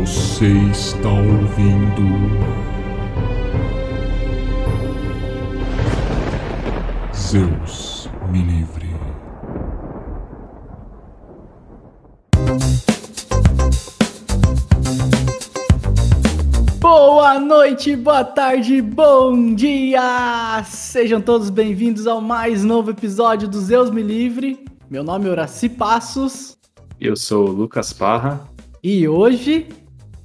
Você está ouvindo. Zeus me livre. Boa noite, boa tarde, bom dia! Sejam todos bem-vindos ao mais novo episódio do Zeus Me Livre. Meu nome é Horaci Passos Eu sou o Lucas Parra. e hoje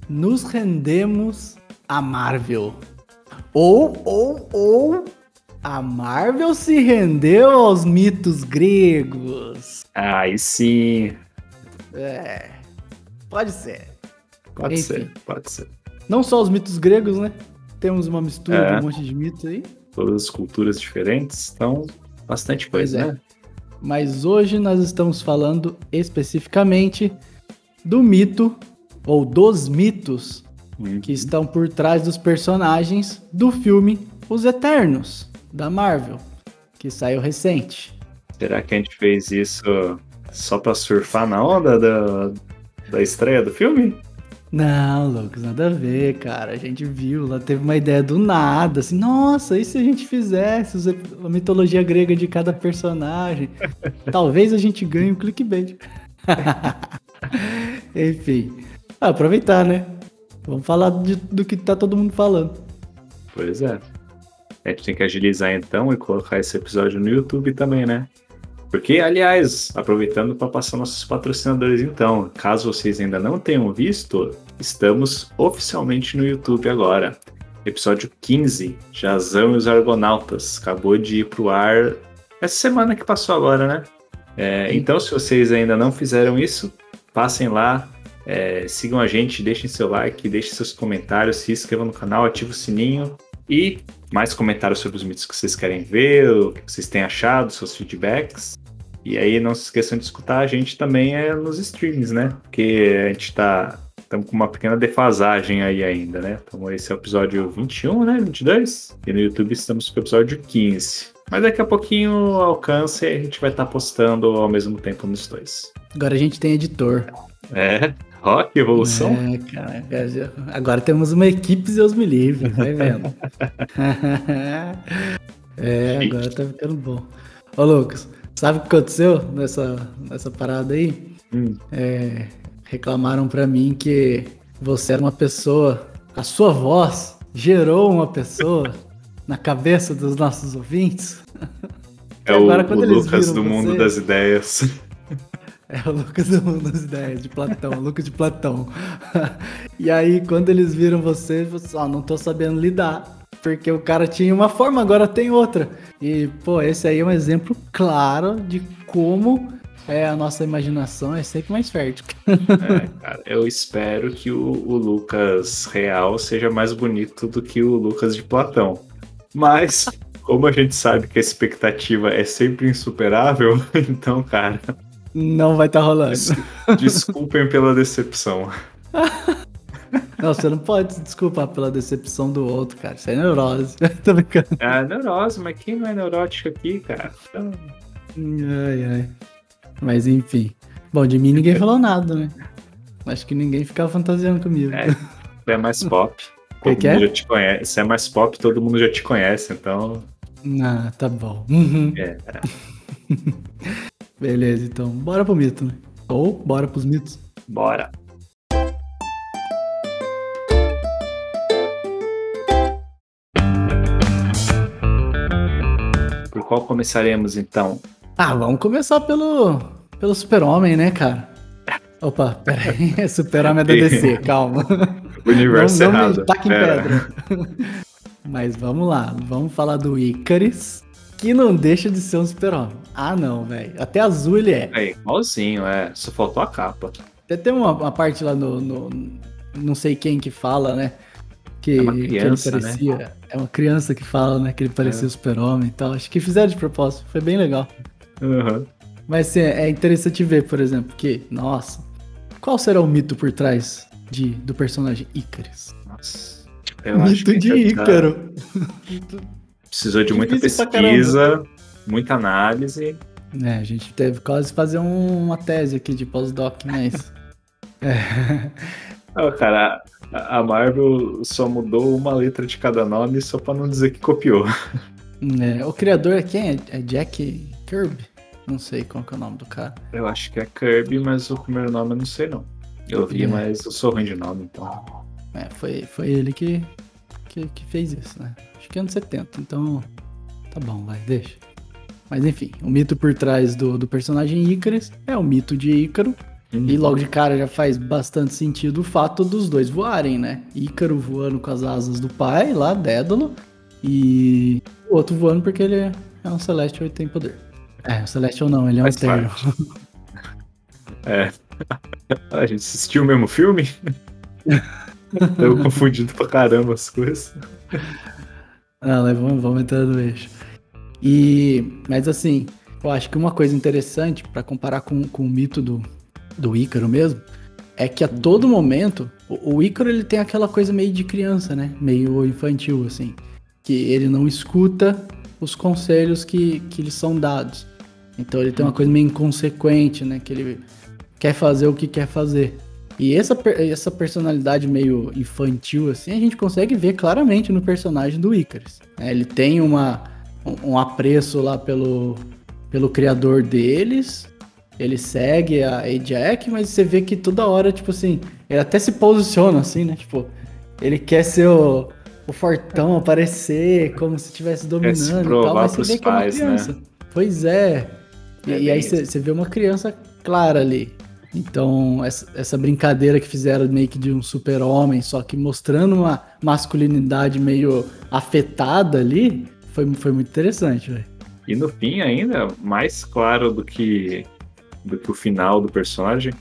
nos rendemos a Marvel. Ou, ou, ou, a Marvel se rendeu aos mitos gregos. Aí sim, É, pode ser. pode Enfim. ser, pode ser. Não só os mitos gregos, né? Temos uma mistura É. de um monte de mitos aí. Todas as culturas diferentes, então bastante coisa, é. né? Mas hoje nós estamos falando especificamente do mito, ou dos mitos, Uhum. que estão por trás dos personagens do filme Os Eternos, da Marvel, que saiu recente. Será que a gente fez isso só pra surfar na onda da, da estreia do filme? Não, Lucas, nada a ver, cara. A gente viu, lá teve uma ideia do nada, assim, nossa, e se a gente fizesse a mitologia grega de cada personagem? Talvez a gente ganhe um clickbait. Enfim, ah, aproveitar, né? Vamos falar de- do que tá todo mundo falando. Pois é. A gente tem que agilizar então e colocar esse episódio no YouTube também, né? Porque, aliás, aproveitando para passar nossos patrocinadores então, caso vocês ainda não tenham visto, estamos oficialmente no YouTube agora. Episódio 15, Jazão e os Argonautas, acabou de ir pro ar essa semana que passou agora, né? É, então, se vocês ainda não fizeram isso, passem lá, é, sigam a gente, deixem seu like, deixem seus comentários, se inscrevam no canal, ativem o sininho e mais comentários sobre os mitos que vocês querem ver, o que vocês têm achado, seus feedbacks. E aí não se esqueçam de escutar a gente também é, nos streams, né? Porque a gente tá estamos com uma pequena defasagem aí ainda, né? Então esse é o episódio 21, né? 22. E no YouTube estamos com o episódio 15. Mas daqui a pouquinho alcança e a gente vai estar postando ao mesmo tempo nos dois. Agora a gente tem editor. É, rock, evolução. É, cara, agora temos uma equipe Zeus me livre, vai vendo. é, agora tá ficando bom. Ô, Lucas, sabe o que aconteceu nessa, nessa parada aí? Hum, É, reclamaram pra mim que você era uma pessoa, a sua voz gerou uma pessoa na cabeça dos nossos ouvintes. é o, agora, o Lucas do mundo você- das ideias. É o Lucas do Mundo das Ideias, de Platão, o Lucas de Platão. e aí, quando eles viram você, você, ó, não tô sabendo lidar. Porque o cara tinha uma forma, agora tem outra. E, pô, esse aí é um exemplo claro de como é, a nossa imaginação é sempre mais fértil. É, cara, eu espero que o, o Lucas real seja mais bonito do que o Lucas de Platão. Mas, como a gente sabe que a expectativa é sempre insuperável, então, cara, Não vai estar rolando. des- desculpem pela decepção. Não, você não pode se desculpar pela decepção do outro, cara. Isso é neurose. tô brincando. Ah, neurose, mas quem não é neurótico aqui, cara? Então, Ai, ai. Mas enfim. Bom, de mim ninguém falou nada, né? Acho que ninguém ficava fantasiando comigo. É. é mais pop. Todo que mundo é? já te conhece. Você é mais pop, todo mundo já te conhece, então. Ah, tá bom. Uhum. É, Beleza, então bora pro mito, né? Ou bora pros mitos. bora. Por qual começaremos então? Ah, vamos começar pelo, pelo super-homem, né, cara? Opa, peraí. Super-homem é da DC, calma. O universo não, não errado. taque em Pera. pedra. Mas vamos lá, vamos falar do Icaris, que não deixa de ser um super-homem. Ah, não, velho. Até azul ele é. É, igualzinho, é. Só faltou a capa. Até tem uma, uma parte lá no, no- Não sei quem que fala, né? Que, É uma que ele criança, né? parecia. É uma criança que fala, né? Que ele parecia o super-homem e tal. Acho que fizeram de propósito. Foi bem legal. Uhum. Mas assim, é interessante ver, por exemplo, que, nossa, qual será o mito por trás de, do personagem Icaris? Nossa. Eu mito de Ícaro. Precisou de muita pesquisa, muita análise. É, a gente teve quase fazer um- uma tese aqui de pós-doc, mas. É. Ah, cara, a a Marvel só mudou uma letra de cada nome só pra não dizer que copiou. É, o criador é quem? É, é Jack Kirby? Não sei qual que é o nome do cara. Eu acho que é Kirby, mas o primeiro nome eu não sei não. Eu vi, É. mas eu sou ruim de nome, então. É, foi, foi ele que, que, que fez isso, né? Acho que é anos 70, então tá bom, vai, deixa. Mas enfim, o mito por trás do, do personagem Ícaris é o mito de Ícaro. E logo de cara já faz bastante sentido o fato dos dois voarem, né? Ícaro voando com as asas do pai, lá, Dédalo, e o outro voando porque ele é é um Celestial e tem poder. É, o Celestial não, ele é um Faz Eterno. É. A gente assistiu o mesmo filme? Eu confundido pra caramba as coisas. Ah, mas vamos, vamos entrar no eixo. E, mas assim, eu acho que uma coisa interessante pra comparar com, com o mito do, do Ícaro mesmo, é que a todo momento, o, o Ícaro ele tem aquela coisa meio de criança, né? Meio infantil, assim. Que ele não escuta os conselhos que, que lhe são dados. Então ele tem uma coisa meio inconsequente, né? Que ele quer fazer o que quer fazer. E essa, essa personalidade meio infantil, assim, a gente consegue ver claramente no personagem do Icarus. né? Ele tem uma, um, um apreço lá pelo, pelo criador deles, ele segue a Ajax, mas você vê que toda hora, tipo assim, ele até se posiciona assim, né? Tipo, ele quer ser o, o fortão, aparecer como se estivesse dominando e tal, mas você vê que é uma pais, né? criança. Pois é. E, É e aí você vê uma criança clara ali. Então, essa, brincadeira que fizeram meio que de um super-homem, só que mostrando uma masculinidade meio afetada ali, foi, foi muito interessante, velho. E no fim, ainda, mais claro do que, do que o final do personagem,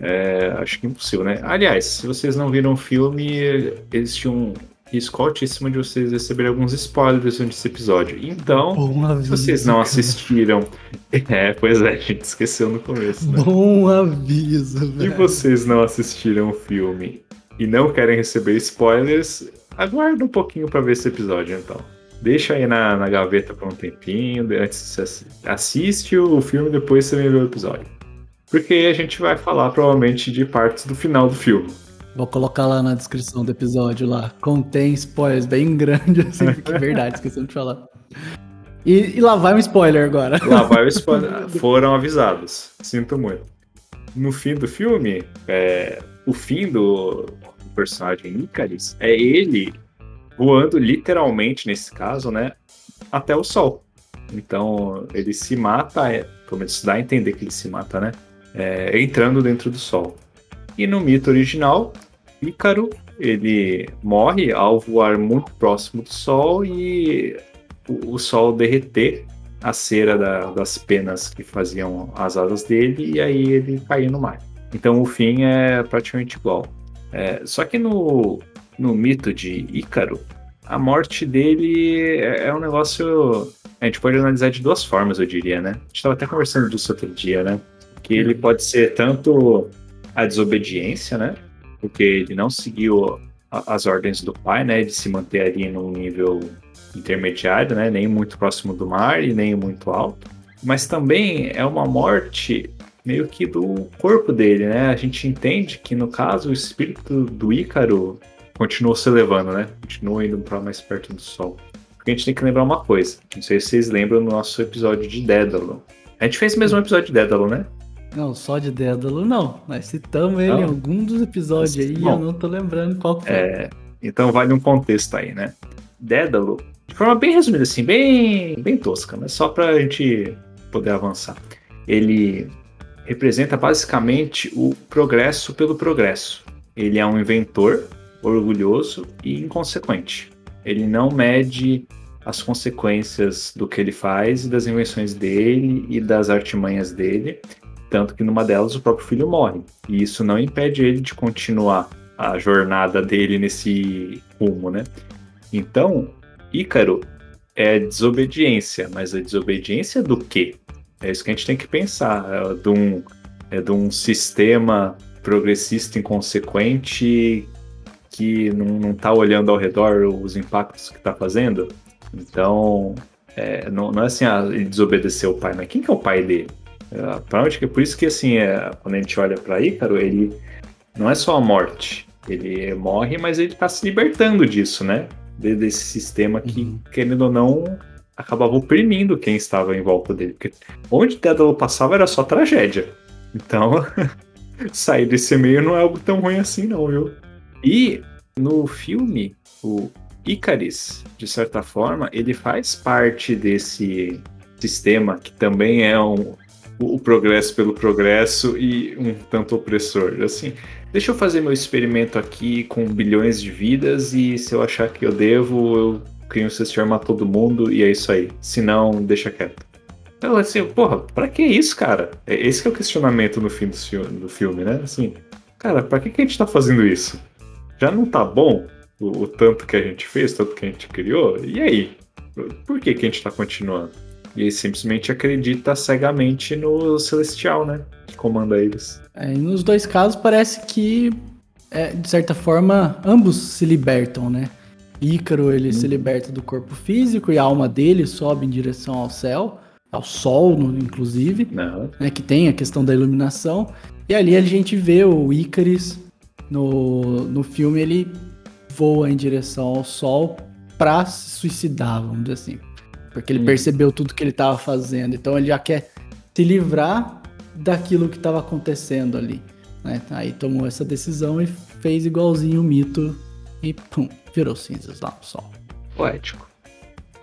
é, acho que impossível, né? Aliás, se vocês não viram o filme, tinham risco altíssimo de vocês receberem alguns spoilers durante esse episódio. Então, Bom se vocês não assistiram. É, pois é, a gente esqueceu no começo, né? Bom aviso, Se velho. vocês não assistiram o filme e não querem receber spoilers, aguarda um pouquinho pra ver esse episódio, então. Deixa aí na, na gaveta por um tempinho, antes assiste o filme e depois você vem ver o episódio. Porque aí a gente vai falar provavelmente de partes do final do filme. Vou colocar lá na descrição do episódio lá. Contém spoilers bem grandes, assim, porque é verdade, esquecemos de falar. E, e lá vai um spoiler agora. Lá vai o spoiler. Foram avisados. Sinto muito. No fim do filme, é, o fim do personagem Icarus é ele voando literalmente, nesse caso, né? Até o sol. Então ele se mata, é, pelo menos dá a entender que ele se mata, né? É, entrando dentro do sol. E no mito original, Ícaro ele morre ao voar muito próximo do sol e o, o sol derreter a cera da- das penas que faziam as asas dele e aí ele caía no mar. Então o fim é praticamente igual. É, só que no, no mito de Ícaro, a morte dele é, é um negócio. A gente pode analisar de duas formas, eu diria, né? A gente estava até conversando disso outro dia, né? Que ele pode ser tanto a desobediência, né? Porque ele não seguiu as ordens do pai, né? De se manter ali num nível intermediário, né? Nem muito próximo do mar e nem muito alto. Mas também é uma morte meio que do corpo dele, né? A gente entende que no caso o espírito do Ícaro continuou se elevando, né? Continuou indo para mais perto do sol. Porque a gente tem que lembrar uma coisa. Não sei se vocês lembram no nosso episódio de Dédalo. A gente fez mesmo um episódio de Dédalo, né? Não, só de Dédalo não. Nós citamos ele Não? em algum dos episódios aí e Bom. eu não tô lembrando qual foi. É, então vale um contexto aí, né? Dédalo, de forma bem resumida, assim, bem, bem tosca, mas só pra gente poder avançar. Ele representa basicamente o progresso pelo progresso. Ele é um inventor orgulhoso e inconsequente. Ele não mede as consequências do que ele faz e das invenções dele e das artimanhas dele, tanto que numa delas o próprio filho morre. E isso não impede ele de continuar a jornada dele nesse rumo, né? Então, Ícaro é desobediência, mas a desobediência do quê? É isso que a gente tem que pensar. É de um, é de um sistema progressista inconsequente que não, não tá olhando ao redor os impactos que tá fazendo. Então, é, não, não é assim, ah, ele desobedeceu o pai, mas quem que é o pai dele? É, onde que, por isso que, assim, é, quando a gente olha para Ícaro, ele não é só a morte, Ele morre, mas ele tá se libertando disso, né? De- Desse sistema que, Uhum. querendo ou não, acabava oprimindo quem estava em volta dele. Porque onde Dédalo passava era só tragédia. Então, sair desse meio não é algo tão ruim assim, não, viu? E no filme, o Icaris, de certa forma, ele faz parte desse sistema que também é um, o, progresso pelo progresso e um tanto opressor. Assim, deixa eu fazer meu experimento aqui com bilhões de vidas e se eu achar que eu devo, eu crio um sistema todo mundo e é isso aí. Se não, deixa quieto. Então, assim, porra, pra que isso, cara? É- Esse é o questionamento no fim do filme, do filme né? Assim, cara, pra que, que a gente tá fazendo isso? Já não tá bom o, o tanto que a gente fez, tanto que a gente criou? E aí? Por que, que a gente tá continuando? E ele simplesmente acredita cegamente no Celestial, né? Que comanda eles. É, e nos dois casos parece que, é, de certa forma, ambos se libertam, né? Ícaro ele se liberta do corpo físico e a alma dele sobe em direção ao céu, ao sol, inclusive, né? Que tem a questão da iluminação. E ali a gente vê o Ícaris no, no filme, ele voa em direção ao sol pra se suicidar, vamos dizer assim. Porque ele Hum. percebeu tudo que ele tava fazendo. Então ele já quer se livrar daquilo que estava acontecendo ali. Né? Aí tomou essa decisão e fez igualzinho o mito e pum, virou cinzas lá no sol. Poético.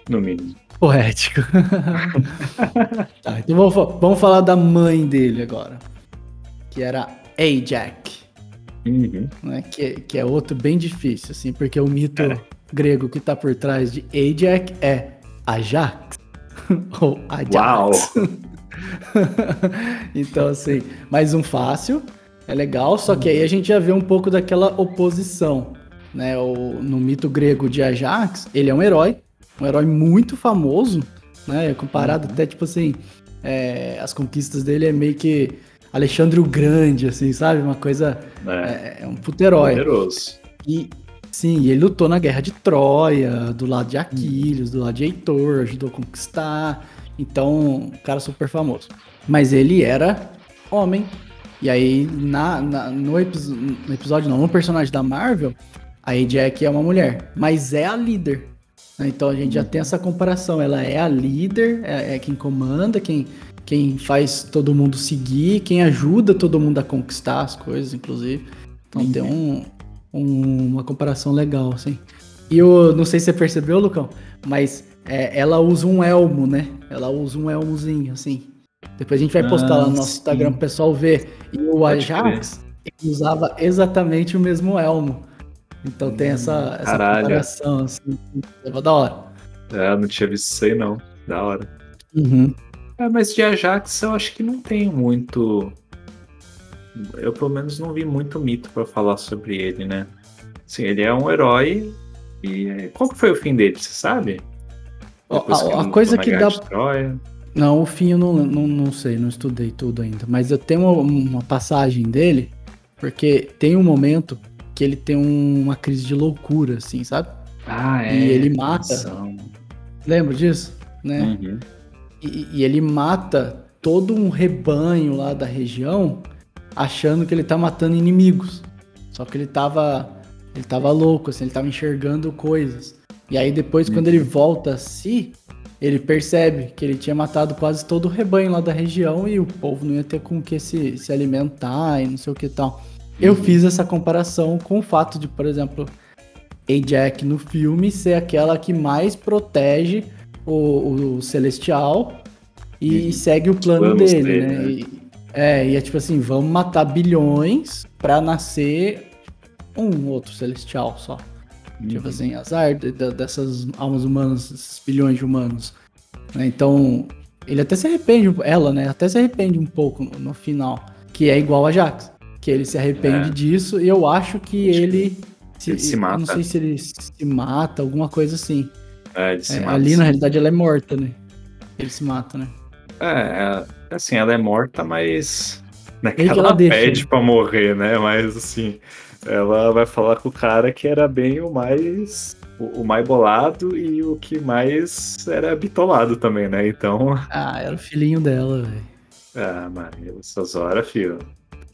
No mínimo. Poético. tá, então vamos, vamos falar da mãe dele agora. Que era Ajax, Uhum. né? Que, que é outro bem difícil, assim, porque o mito É. grego que tá por trás de Ajax é Ajax. Ou Ajax. Uau! então, assim, mais um fácil, é legal, só que aí a gente já vê um pouco daquela oposição, né? O, no mito grego de Ajax, ele é um herói, um herói muito famoso, né? Comparado até, tipo assim, é, as conquistas dele é meio que Alexandre o Grande, assim, sabe? Uma coisa, É. é, é um puto herói. Poderoso. E sim, ele lutou na guerra de Troia, do lado de Aquiles, do lado de Heitor, ajudou a conquistar. Então, um cara super famoso. Mas ele era homem. E aí, na, na- no, episo- no episódio, não, no personagem da Marvel, a Jack é uma mulher, mas é a líder. né? Então a gente já tem essa comparação. Ela é a líder, é, é quem comanda, quem, quem faz todo mundo seguir, quem ajuda todo mundo a conquistar as coisas, inclusive. Então tem um, um- uma comparação legal, assim. E eu não sei se você percebeu, Lucão, mas é, ela usa um elmo, né? Ela usa um elmozinho, assim. Depois a gente vai postar Ah, lá no nosso sim. Instagram pro pessoal ver. E o Pode Ajax usava exatamente o mesmo elmo. Então tem essa, essa caralho. comparação, assim. É da hora. É, não tinha visto isso aí, não. Da hora. Uhum. É, mas de Ajax eu acho que não tem muito. Eu pelo menos não vi muito mito pra falar sobre ele, né? Sim, ele é um herói. E qual que foi o fim dele, você sabe? Depois a- a coisa que dá-. Não, o fim eu não, não, não sei, não estudei tudo ainda. Mas eu tenho uma, uma passagem dele, porque tem um momento que ele tem um- uma crise de loucura, assim, sabe? Ah, é. E ele mata. ação. Lembra disso? Né? Uhum. E, e ele mata todo um rebanho lá da região, achando que ele tá matando inimigos. Só que ele tava. Ele tava louco, assim, ele tava enxergando coisas. E aí depois, quando ele volta a si, ele percebe que ele tinha matado quase todo o rebanho lá da região e o povo não ia ter com o que se, se alimentar e não sei o que tal. Eu fiz essa comparação com o fato de, por exemplo, Ajax no filme ser aquela que mais protege o, o Celestial e Uhum. segue o plano dele, né? né? E- é, e é tipo assim, vamos matar bilhões pra nascer um outro Celestial só. Tipo Uhum. assim, azar de- de- dessas almas humanas, esses bilhões de humanos. né? Então, ele até se arrepende, ela, né? Até se arrepende um pouco no, no final. Que é igual a Jax. Que ele se arrepende É. disso e eu acho que Acho que ele. ele se mata. Não sei se ele se mata, alguma coisa assim. É, ele se É, mata, ali, sim. na realidade, ela é morta, né? Ele se mata, né? É, é, assim, ela é morta, mas. Não é que ela ela pede né? pra morrer, né? Mas assim, ela vai falar com o cara que era bem o mais. O, o mais bolado e o que mais era bitolado também, né? Então. Ah, era o filhinho dela, velho. Ah, Maria, essas horas, filho.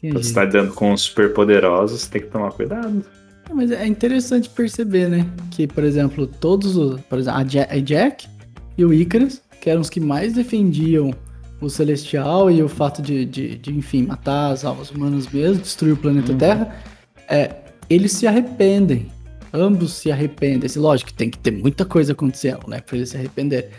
Quando você tá lidando com os superpoderosos, tem que tomar cuidado. É, Mas é interessante perceber, né? Que, por exemplo, todos os. Por exemplo, a Jack e o Icarus, que eram os que mais defendiam o Celestial e o fato de, de, de, enfim, matar as almas humanas mesmo, destruir o planeta Uhum. Terra, é, eles se arrependem. Ambos se arrependem. Assim, lógico que tem que ter muita coisa acontecendo, né? Pra eles se arrependerem.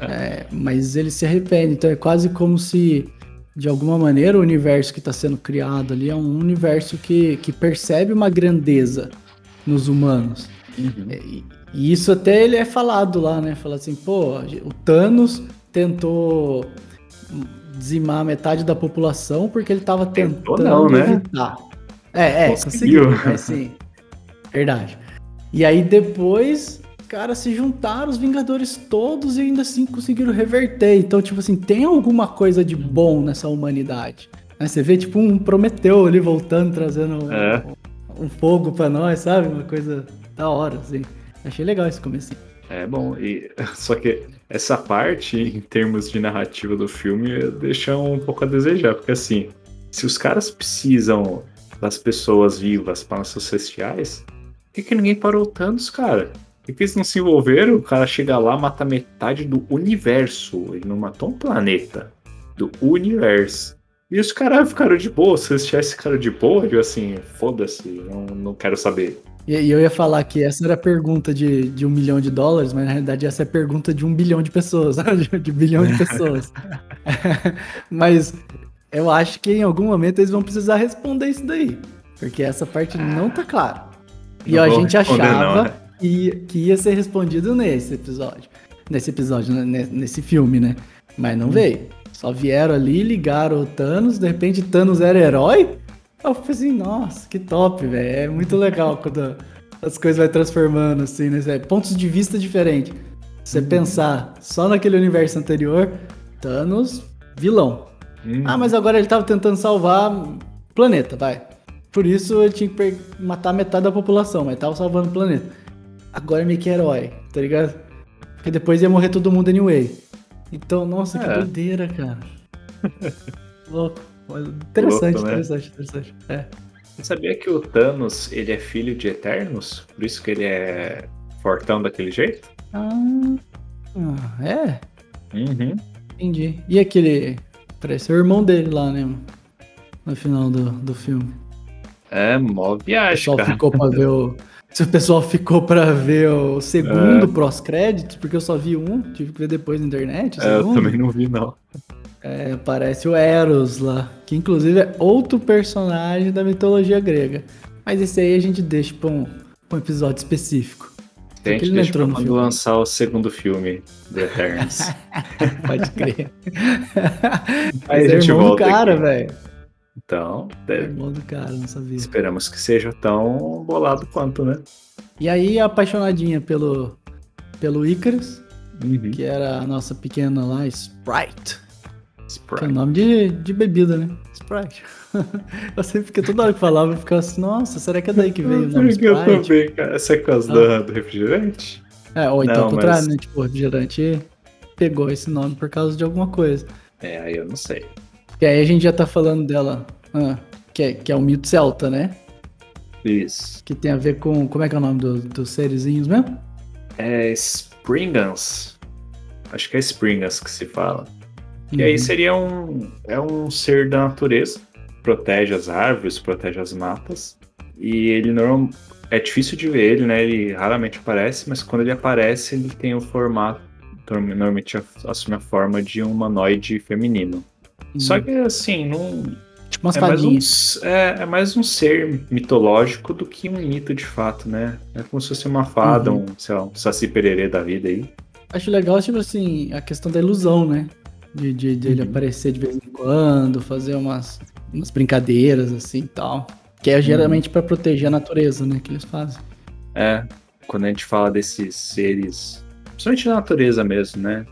É, mas eles se arrependem. Então é quase como se, de alguma maneira, o universo que está sendo criado ali é um universo que, que percebe uma grandeza nos humanos. É, E, e isso até ele é falado lá, né? Fala assim, pô, o Thanos tentou dizimar metade da população porque ele tava Tentou tentando não, né? evitar. É, é, Conseguiu. conseguiu. É, sim. Verdade. E aí depois, cara, se juntaram os Vingadores todos e ainda assim conseguiram reverter. Então, tipo assim, tem alguma coisa de bom nessa humanidade. Né? Você vê, tipo, um Prometeu ali voltando, trazendo um, É. um fogo pra nós, sabe? Uma coisa da hora, assim. Achei legal esse começo. É bom, e só que essa parte, em termos de narrativa do filme, deixa um pouco a desejar, porque assim, se os caras precisam das pessoas vivas para nossos celestiais, por que, que ninguém parou o Thanos, cara? Por que, que eles não se envolveram? O cara chega lá, mata metade do universo. Ele não matou um planeta. Do universo. E os caras ficaram de boa. Se eles tivessem ficaram de boa, eu assim, foda-se, não, não quero saber. E, e eu ia falar que essa era a pergunta de, de um milhão de dólares, mas na realidade essa é a pergunta de um bilhão de pessoas, de, de bilhão de pessoas. mas eu acho que em algum momento eles vão precisar responder isso daí. Porque essa parte não tá clara. E a gente achava não, né? que, ia- que ia ser respondido nesse episódio. Nesse episódio, né, ne- nesse filme, né? Mas Hum. não veio. Só vieram ali, ligaram o Thanos, de repente Thanos era herói. Eu falei assim, nossa, que top, velho. É muito legal quando as coisas vai transformando, assim, né? Pontos de vista diferentes. Se Uhum. você pensar só naquele universo anterior, Thanos, vilão. Hum, Ah, mas agora ele tava tentando salvar o planeta, vai. Por isso ele tinha que matar metade da população, mas tava salvando o planeta. Agora é meio que herói, tá ligado? Porque depois ia morrer todo mundo anyway. Então, nossa, que É. doideira, cara. Louco. Mas Interessante, Louco, né? interessante, interessante. É. Você sabia que o Thanos, ele é filho de Eternos? Por isso que ele é fortão daquele jeito? Ah, é? Uhum. Entendi. E aquele. Parece o irmão dele lá, né? No final do, do filme. É, mó O viagem, pessoal cara. ficou pra ver o. Se o pessoal ficou pra ver o segundo É. pós-créditos, porque eu só vi um, tive que ver depois na internet. o É, eu também não vi, não. É, aparece o Eros lá, que inclusive é outro personagem da mitologia grega. Mas esse aí a gente deixa pra um, pra um episódio específico. A gente ele deixa entrou pra quando filme. lançar o segundo filme do Eternos. Pode crer. Mas é irmão do cara, velho. então, É é, irmão do cara, não sabia. esperamos que seja tão bolado quanto, né? E aí, apaixonadinha pelo, pelo Icarus, Uhum. que era a nossa pequena lá, Sprite. Que é Sprite. nome de, de bebida, né? Sprite. eu sempre fiquei toda hora que falava, eu ficava assim, nossa, será que é daí que veio o nome Porque eu Sprite? também, cara. Essa é por causa Ah. do refrigerante? É, ou então Não, ao contrário, mas- né? Tipo, o refrigerante pegou esse nome por causa de alguma coisa. É, aí eu não sei. E aí a gente já tá falando dela, ah, que, é, que é o mito celta, né? Isso. Que tem a ver com. Como é que é o nome do- dos serizinhos mesmo? É Springans. Acho que é Springans que se fala. E Uhum. aí seria um. É um ser da natureza. Protege as árvores, protege as matas. E ele não. É difícil de ver ele, né? Ele raramente aparece, mas quando ele aparece, ele tem o formato. Normalmente assume a forma de um humanoide feminino. Uhum. Só que assim, não. Tipo umas É mais, um, é, é mais um ser mitológico do que um mito de fato, né? É como se fosse uma fada, Uhum. um, sei lá, um saci pererê da vida aí. Acho legal, tipo assim, a questão da ilusão, né? De, de, de ele aparecer de vez em quando, fazer umas, umas brincadeiras assim e tal. Que é geralmente pra proteger a natureza, né? Que eles fazem. É, quando a gente fala desses seres, principalmente da natureza mesmo, né?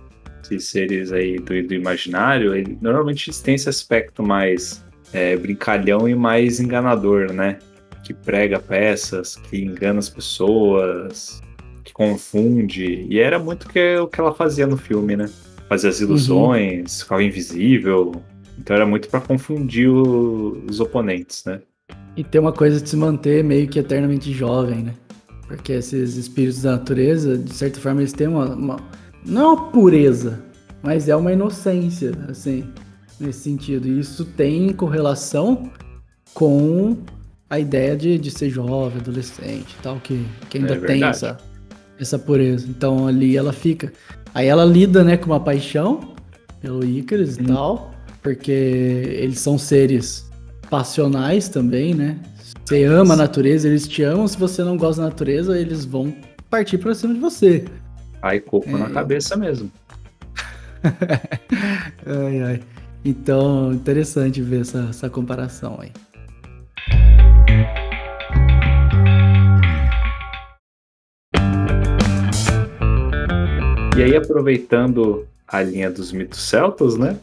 Esses seres aí do, do imaginário, ele, normalmente eles têm esse aspecto mais é, brincalhão e mais enganador, né? Que prega peças, que engana as pessoas, que confunde. E era muito que, o que ela fazia no filme, né? Fazia as ilusões, ficava invisível, Então era muito para confundir o- os oponentes, né? E tem uma coisa de se manter meio que eternamente jovem, né? Porque esses espíritos da natureza, de certa forma, eles têm uma. uma- não é uma pureza, mas é uma inocência, assim, nesse sentido. E isso tem correlação com a ideia de, de ser jovem, adolescente e tal, que, que ainda É tem essa, essa pureza. Então ali ela fica. Aí ela lida, né, com uma paixão pelo Ícaris e Hum. tal, porque eles são seres passionais também, né? Você ama a natureza, eles te amam. Se você não gosta da natureza, eles vão partir pra cima de você. Aí coco na É. cabeça mesmo. Ai, ai. Então, interessante ver essa, essa comparação aí. E aí, aproveitando a linha dos mitos celtas, né?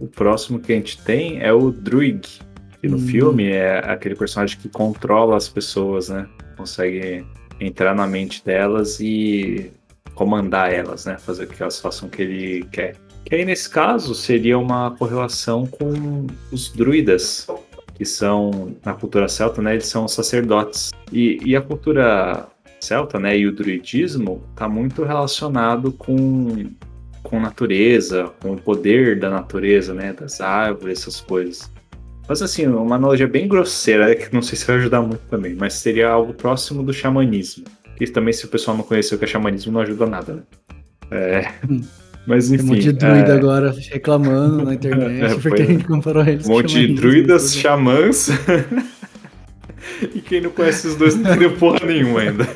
O próximo que a gente tem é o Druid, que no Hum. filme é aquele personagem que controla as pessoas, né? Consegue entrar na mente delas e comandar elas, né? Fazer com que elas façam o que ele quer. Que aí, nesse caso, seria uma correlação com os druidas, que são, na cultura celta, né? Eles são sacerdotes. E, e a cultura celta, né, e o druidismo está muito relacionado com com natureza, com o poder da natureza, né, das árvores, essas coisas. Mas assim, uma analogia bem grosseira, que não sei se vai ajudar muito também, mas seria algo próximo do xamanismo. E também, se o pessoal não conheceu o que é xamanismo, não ajuda nada, né? É, Hum. Mas Tem enfim. um monte de druida é, agora reclamando na internet É, porque a gente comparou eles Um monte de druidas, xamãs. e quem não conhece os dois não entendeu porra nenhuma ainda.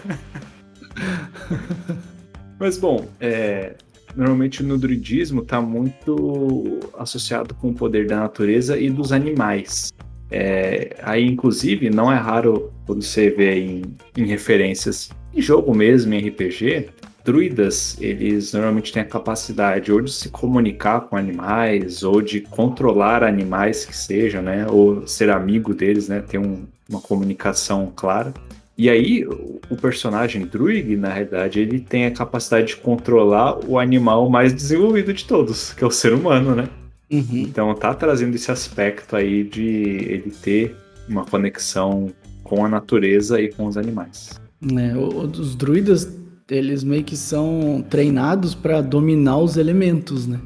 Mas bom, é, normalmente no druidismo está muito associado com o poder da natureza e dos animais. É, aí, inclusive, não é raro quando você vê em, em referências em jogo mesmo, em RPG, druidas, eles normalmente têm a capacidade ou de se comunicar com animais, ou de controlar animais que sejam, né? Ou ser amigo deles, né? Ter um- uma comunicação clara. E aí, o personagem Druid, na realidade, ele tem a capacidade de controlar o animal mais desenvolvido de todos, que é o ser humano, né? Uhum. Então tá trazendo esse aspecto aí de ele ter uma conexão com a natureza e com os animais. É, os druidas, eles meio que são treinados para dominar os elementos, né?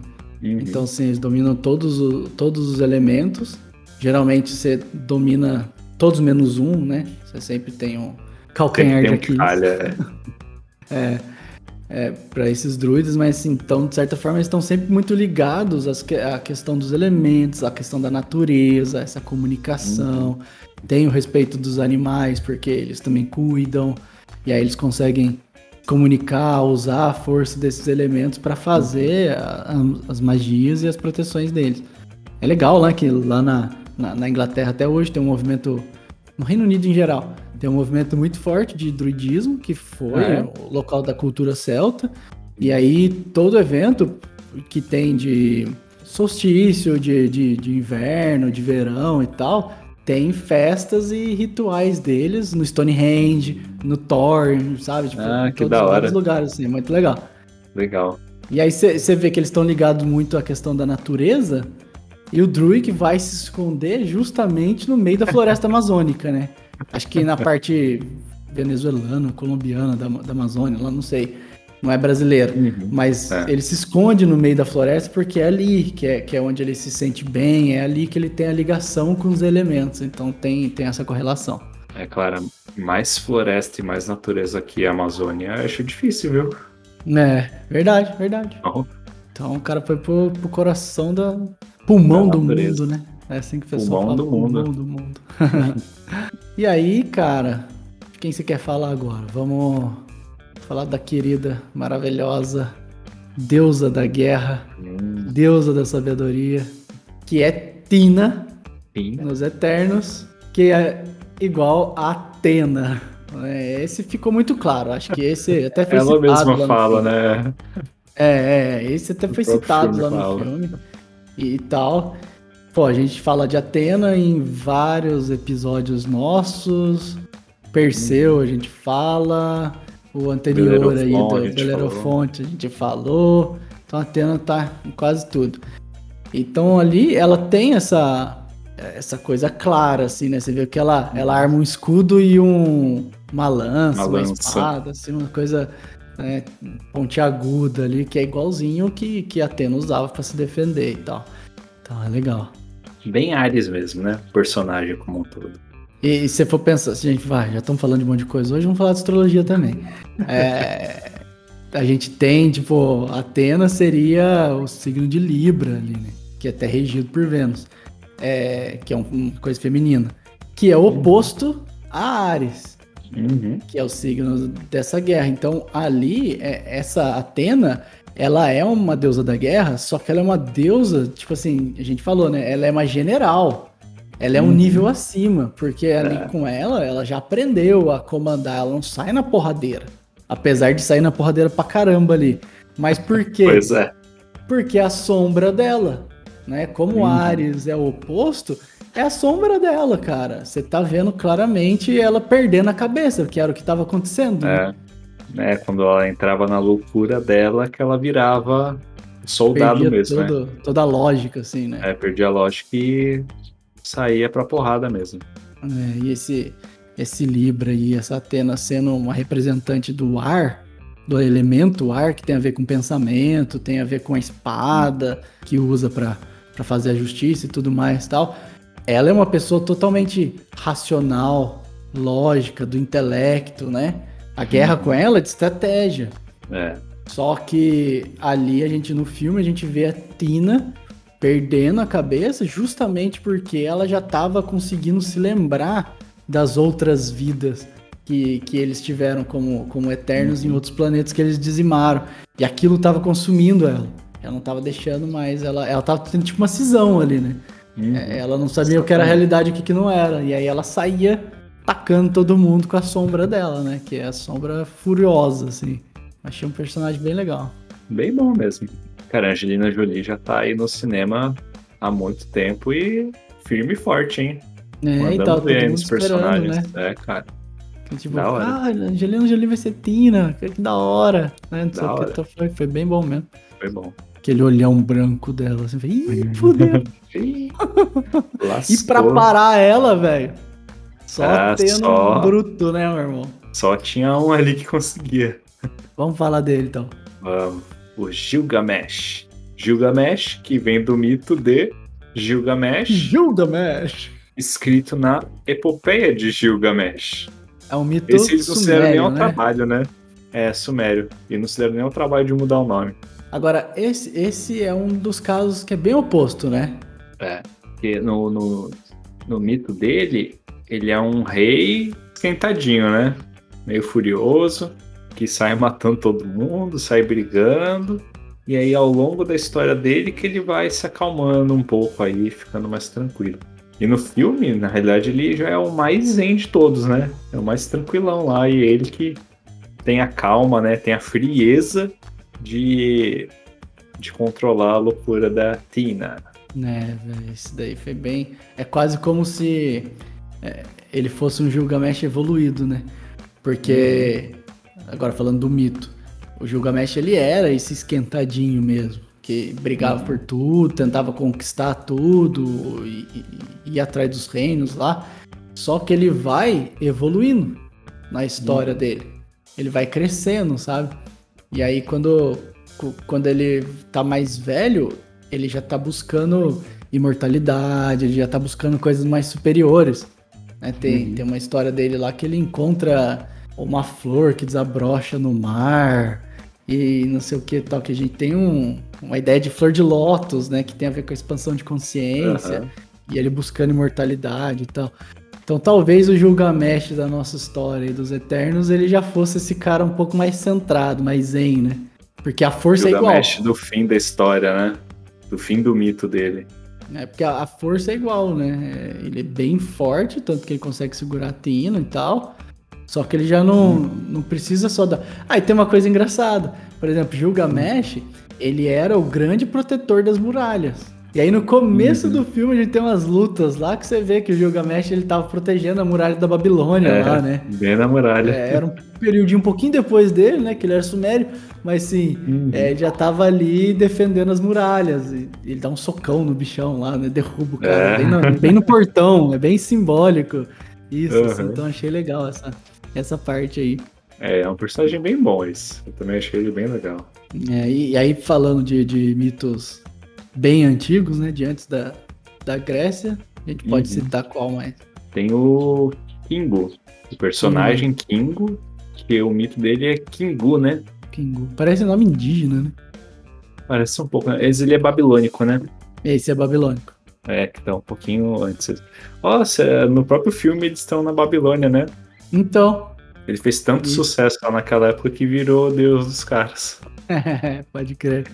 Uhum. Então, assim, eles dominam todos, o- todos os elementos. Geralmente você domina todos menos um, né? Você sempre tem um calcanhar Tem de Aquiles. falha. é, para esses druidas, mas assim, então, de certa forma, eles estão sempre muito ligados às que- à questão dos elementos, à questão da natureza, essa comunicação. Tem o respeito dos animais, porque eles também cuidam, e aí eles conseguem comunicar, usar a força desses elementos para fazer a- a- as magias e as proteções deles. É legal lá que lá na, na, na Inglaterra até hoje tem um movimento, no Reino Unido em geral, tem um movimento muito forte de druidismo, que foi é? o local da cultura celta. E aí todo evento que tem de solstício, de, de, de inverno, de verão e tal, tem festas e rituais deles no Stonehenge, no Thor, sabe? Tipo, Ah, que todos da os hora. vários lugares, assim, muito legal. Legal. E aí você vê que eles estão ligados muito à questão da natureza, e o Druid vai se esconder justamente no meio da floresta amazônica, né? Acho que na parte venezuelana, colombiana da, da Amazônia, lá não sei. Não é brasileiro. Uhum. Mas É. ele se esconde no meio da floresta porque é ali que é, que é onde ele se sente bem, é ali que ele tem a ligação com os elementos. Então tem, tem essa correlação. É claro, mais floresta e mais natureza aqui a Amazônia, eu acho difícil, viu? É, verdade, verdade. Não. Então o cara foi pro, pro coração da. Pulmão Da do mundo, né? É assim que o pessoal Pulmão fala. do mundo. Pulmão do mundo. e aí, cara, quem você quer falar agora? Vamos falar da querida, maravilhosa deusa da guerra, Hum, deusa da sabedoria, que é Tina sim. nos Eternos, que é igual a Atena. É, esse ficou muito claro. Acho que esse até foi Ela citado lá mesma no fala, filme. né? É, é, esse até No foi citado lá no fala. filme e tal. Pô, a gente fala de Atena em vários episódios nossos. Perseu a gente fala. O anterior aí a do Belerofonte a gente falou. Então Atena tá em quase tudo. Então ali ela tem essa essa coisa clara, assim, né? Você vê que ela, ela arma um escudo e um, uma lança, uma, lança. uma espada, assim, uma coisa né, pontiaguda ali, que é igualzinho que, que Atena usava para se defender e tal. Então é legal. Bem Ares mesmo, né? Personagem como um todo. E, e se for pensar, se a gente vai, já estamos falando de um monte de coisa hoje, vamos falar de astrologia também. É, a gente tem, tipo, Atena seria o signo de Libra ali, né? Que é até regido por Vênus é, que é uma coisa feminina, que é oposto a Ares, uhum. que é o signo dessa guerra. Então, ali, é, essa Atena, ela é uma deusa da guerra, só que ela é uma deusa, tipo assim, a gente falou, né? Ela é uma general. Ela é um uhum. nível acima, porque ali é. com ela, ela já aprendeu a comandar, ela não sai na porradeira. Apesar de sair na porradeira pra caramba ali. Mas por quê? Pois é. Porque é a sombra dela né? Como uhum. Ares é o oposto, é a sombra dela, cara. Você tá vendo claramente ela perdendo a cabeça, que era o que tava acontecendo. Né? É. Né? Quando ela entrava na loucura dela, que ela virava soldado perdia mesmo. Todo, né? Toda a lógica, assim, né? É, perdia a lógica e saía pra porrada mesmo. É, e esse, esse Libra e essa Atena sendo uma representante do ar, do elemento ar, que tem a ver com pensamento, tem a ver com a espada, que usa para fazer a justiça e tudo mais tal. Ela é uma pessoa totalmente racional, lógica, do intelecto, né? A guerra com ela é de estratégia. É. Só que ali a gente no filme a gente vê a Tina perdendo a cabeça justamente porque ela já estava conseguindo se lembrar das outras vidas que, que eles tiveram como, como eternos uhum. em outros planetas que eles dizimaram. E aquilo estava consumindo ela. Ela não tava deixando mais, ela, ela tava tendo tipo uma cisão ali, né? Uhum. É, ela não sabia o que era a realidade e o que, que não era. E aí ela saía tacando todo mundo com a sombra dela, né? Que é a sombra furiosa, assim. Achei um personagem bem legal. Bem bom mesmo. Cara, a Angelina Jolie já tá aí no cinema há muito tempo e firme e forte, hein? É, Mandando e tal, nos personagens. Né? É, cara. Tipo, da hora. ah, Angelina Jolie vai ser Tina, que da hora. Né? Não sei o que, foi, foi bem bom mesmo. Foi bom aquele olhão branco dela. Assim, Ih, fudeu. e pra parar ela, velho, só ah, tendo só... um bruto, né, meu irmão? Só tinha um ali que conseguia. Vamos falar dele, então. Vamos. O Gilgamesh. Gilgamesh, que vem do mito de Gilgamesh. Gilgamesh! Escrito na Epopeia de Gilgamesh. É um mito Esse eles não se deram nem ao né? trabalho, né? É, sumério. E não se deram nem ao trabalho de mudar o nome. Agora, esse, esse é um dos casos que é bem oposto, né? É, porque no, no, no mito dele, ele é um rei esquentadinho, né? Meio furioso, que sai matando todo mundo, sai brigando. E aí, ao longo da história dele, que ele vai se acalmando um pouco aí, ficando mais tranquilo. E no filme, na realidade, ele já é o mais zen de todos, né? É o mais tranquilão lá. E ele que tem a calma, né? Tem a frieza de, de controlar a loucura da Tina. É, velho, isso daí foi bem. É quase como se é, ele fosse um Gilgamesh evoluído, né? Porque, agora falando do mito, o Gilgamesh ele era esse esquentadinho mesmo, que brigava uhum. por tudo, tentava conquistar tudo e, e, e ir atrás dos reinos lá. Só que ele vai evoluindo na história uhum. dele. Ele vai crescendo, sabe? E aí quando, quando ele tá mais velho, ele já tá buscando imortalidade, ele já tá buscando coisas mais superiores. Né? Tem, uhum. tem uma história dele lá que ele encontra uma flor que desabrocha no mar e não sei o que tal, que a gente tem um, uma ideia de flor de lótus, né? Que tem a ver com a expansão de consciência uhum. e ele buscando imortalidade e tal. Então talvez o Gilgamesh da nossa história e dos Eternos, ele já fosse esse cara um pouco mais centrado, mais zen, né? Porque a força Gilgamesh é igual. do fim da história, né? Do fim do mito dele. É, porque a, a força é igual, né? Ele é bem forte, tanto que ele consegue segurar a Tina e tal. Só que ele já não, não precisa só da. Ah, e tem uma coisa engraçada. Por exemplo, Gilgamesh, ele era o grande protetor das muralhas. E aí no começo do filme a gente tem umas lutas lá que você vê que o Gilgamesh ele tava protegendo a muralha da Babilônia É, lá, né? Bem na muralha. É, era um período um pouquinho depois dele, né? Que ele era sumério, mas sim, Uhum. é, ele já tava ali defendendo as muralhas. E ele dá um socão no bichão lá, né? Derruba o cara, É. bem, no, bem no portão, é bem simbólico. Isso, assim, Uhum. então achei legal essa, essa parte aí. É, é um personagem bem bom esse. Eu também achei ele bem legal. É, e, e aí, falando de, de mitos bem antigos, né? De antes da, da Grécia, a gente pode Uhum. citar qual mais? Tem o Kingo. O personagem Kingo, que o mito dele é Kingu, né? Kingu. Parece nome indígena, né? Parece um pouco. Esse ele é babilônico, né? Esse é babilônico. É, que tá um pouquinho antes. Nossa, no próprio filme eles estão na Babilônia, né? Então, Ele fez tanto Isso. sucesso lá naquela época que virou deus dos caras. pode crer.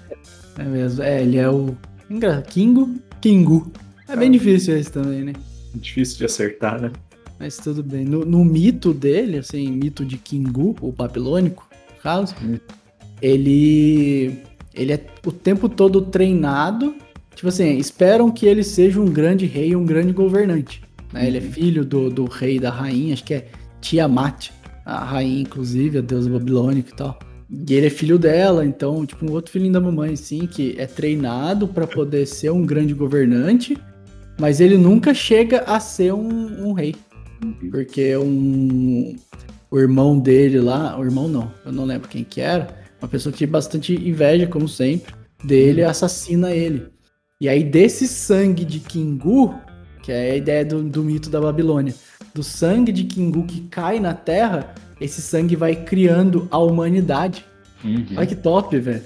É mesmo. É, ele é o. Engra... Kingo? Kingu. É bem Ah. difícil esse também, né? Difícil de acertar, né? Mas tudo bem. No, no mito dele, assim, mito de Kingu, o babilônico, no caso, Hum. ele. Ele é o tempo todo treinado. Tipo assim, esperam que ele seja um grande rei, um grande governante. né? Ele é Uhum. filho do, do rei e da rainha, acho que é Tiamat, a rainha, inclusive, a deusa babilônica e tal. E ele é filho dela, então, tipo, um outro filhinho da mamãe, sim, que é treinado pra poder ser um grande governante, mas ele nunca chega a ser um, um rei. Porque um, o irmão dele lá, o irmão não, eu não lembro quem que era, uma pessoa que tinha bastante inveja, como sempre, dele assassina ele. E aí, desse sangue de Kingu, que é a ideia do, do mito da Babilônia, do sangue de Kingu que cai na terra, esse sangue vai criando a humanidade. Uhum. Olha que top, velho.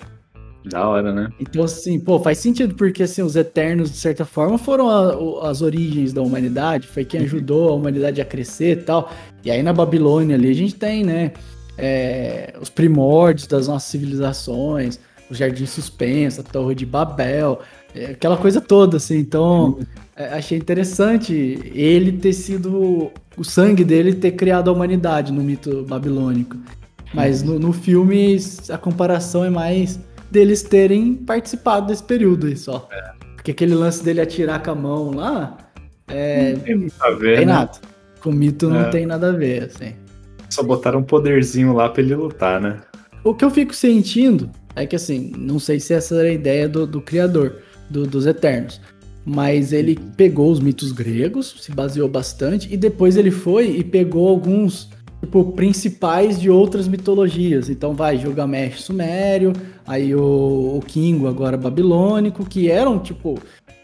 Da hora, né? Então, assim, pô, faz sentido, porque assim, os Eternos, de certa forma, foram a- as origens da humanidade, foi quem ajudou a humanidade a crescer e tal. E aí na Babilônia ali a gente tem, né, é, os primórdios das nossas civilizações, o Jardim Suspenso, a Torre de Babel, é, aquela coisa toda, assim. Então, é, achei interessante ele ter sido, o sangue dele ter criado a humanidade no mito babilônico. Mas no, no filme a comparação é mais deles terem participado desse período aí só. Porque aquele lance dele atirar com a mão lá, é, Não tem muito a ver, tem né? nada. Com o mito não É. tem nada a ver, assim. Só botaram um poderzinho lá pra ele lutar, né? O que eu fico sentindo é que, assim, não sei se essa era a ideia do, do criador, do- dos Eternos. Mas ele pegou os mitos gregos, se baseou bastante, e depois ele foi e pegou alguns, tipo, principais de outras mitologias. Então vai, Gilgamesh sumério, aí o, o Kingo agora babilônico, que eram, tipo,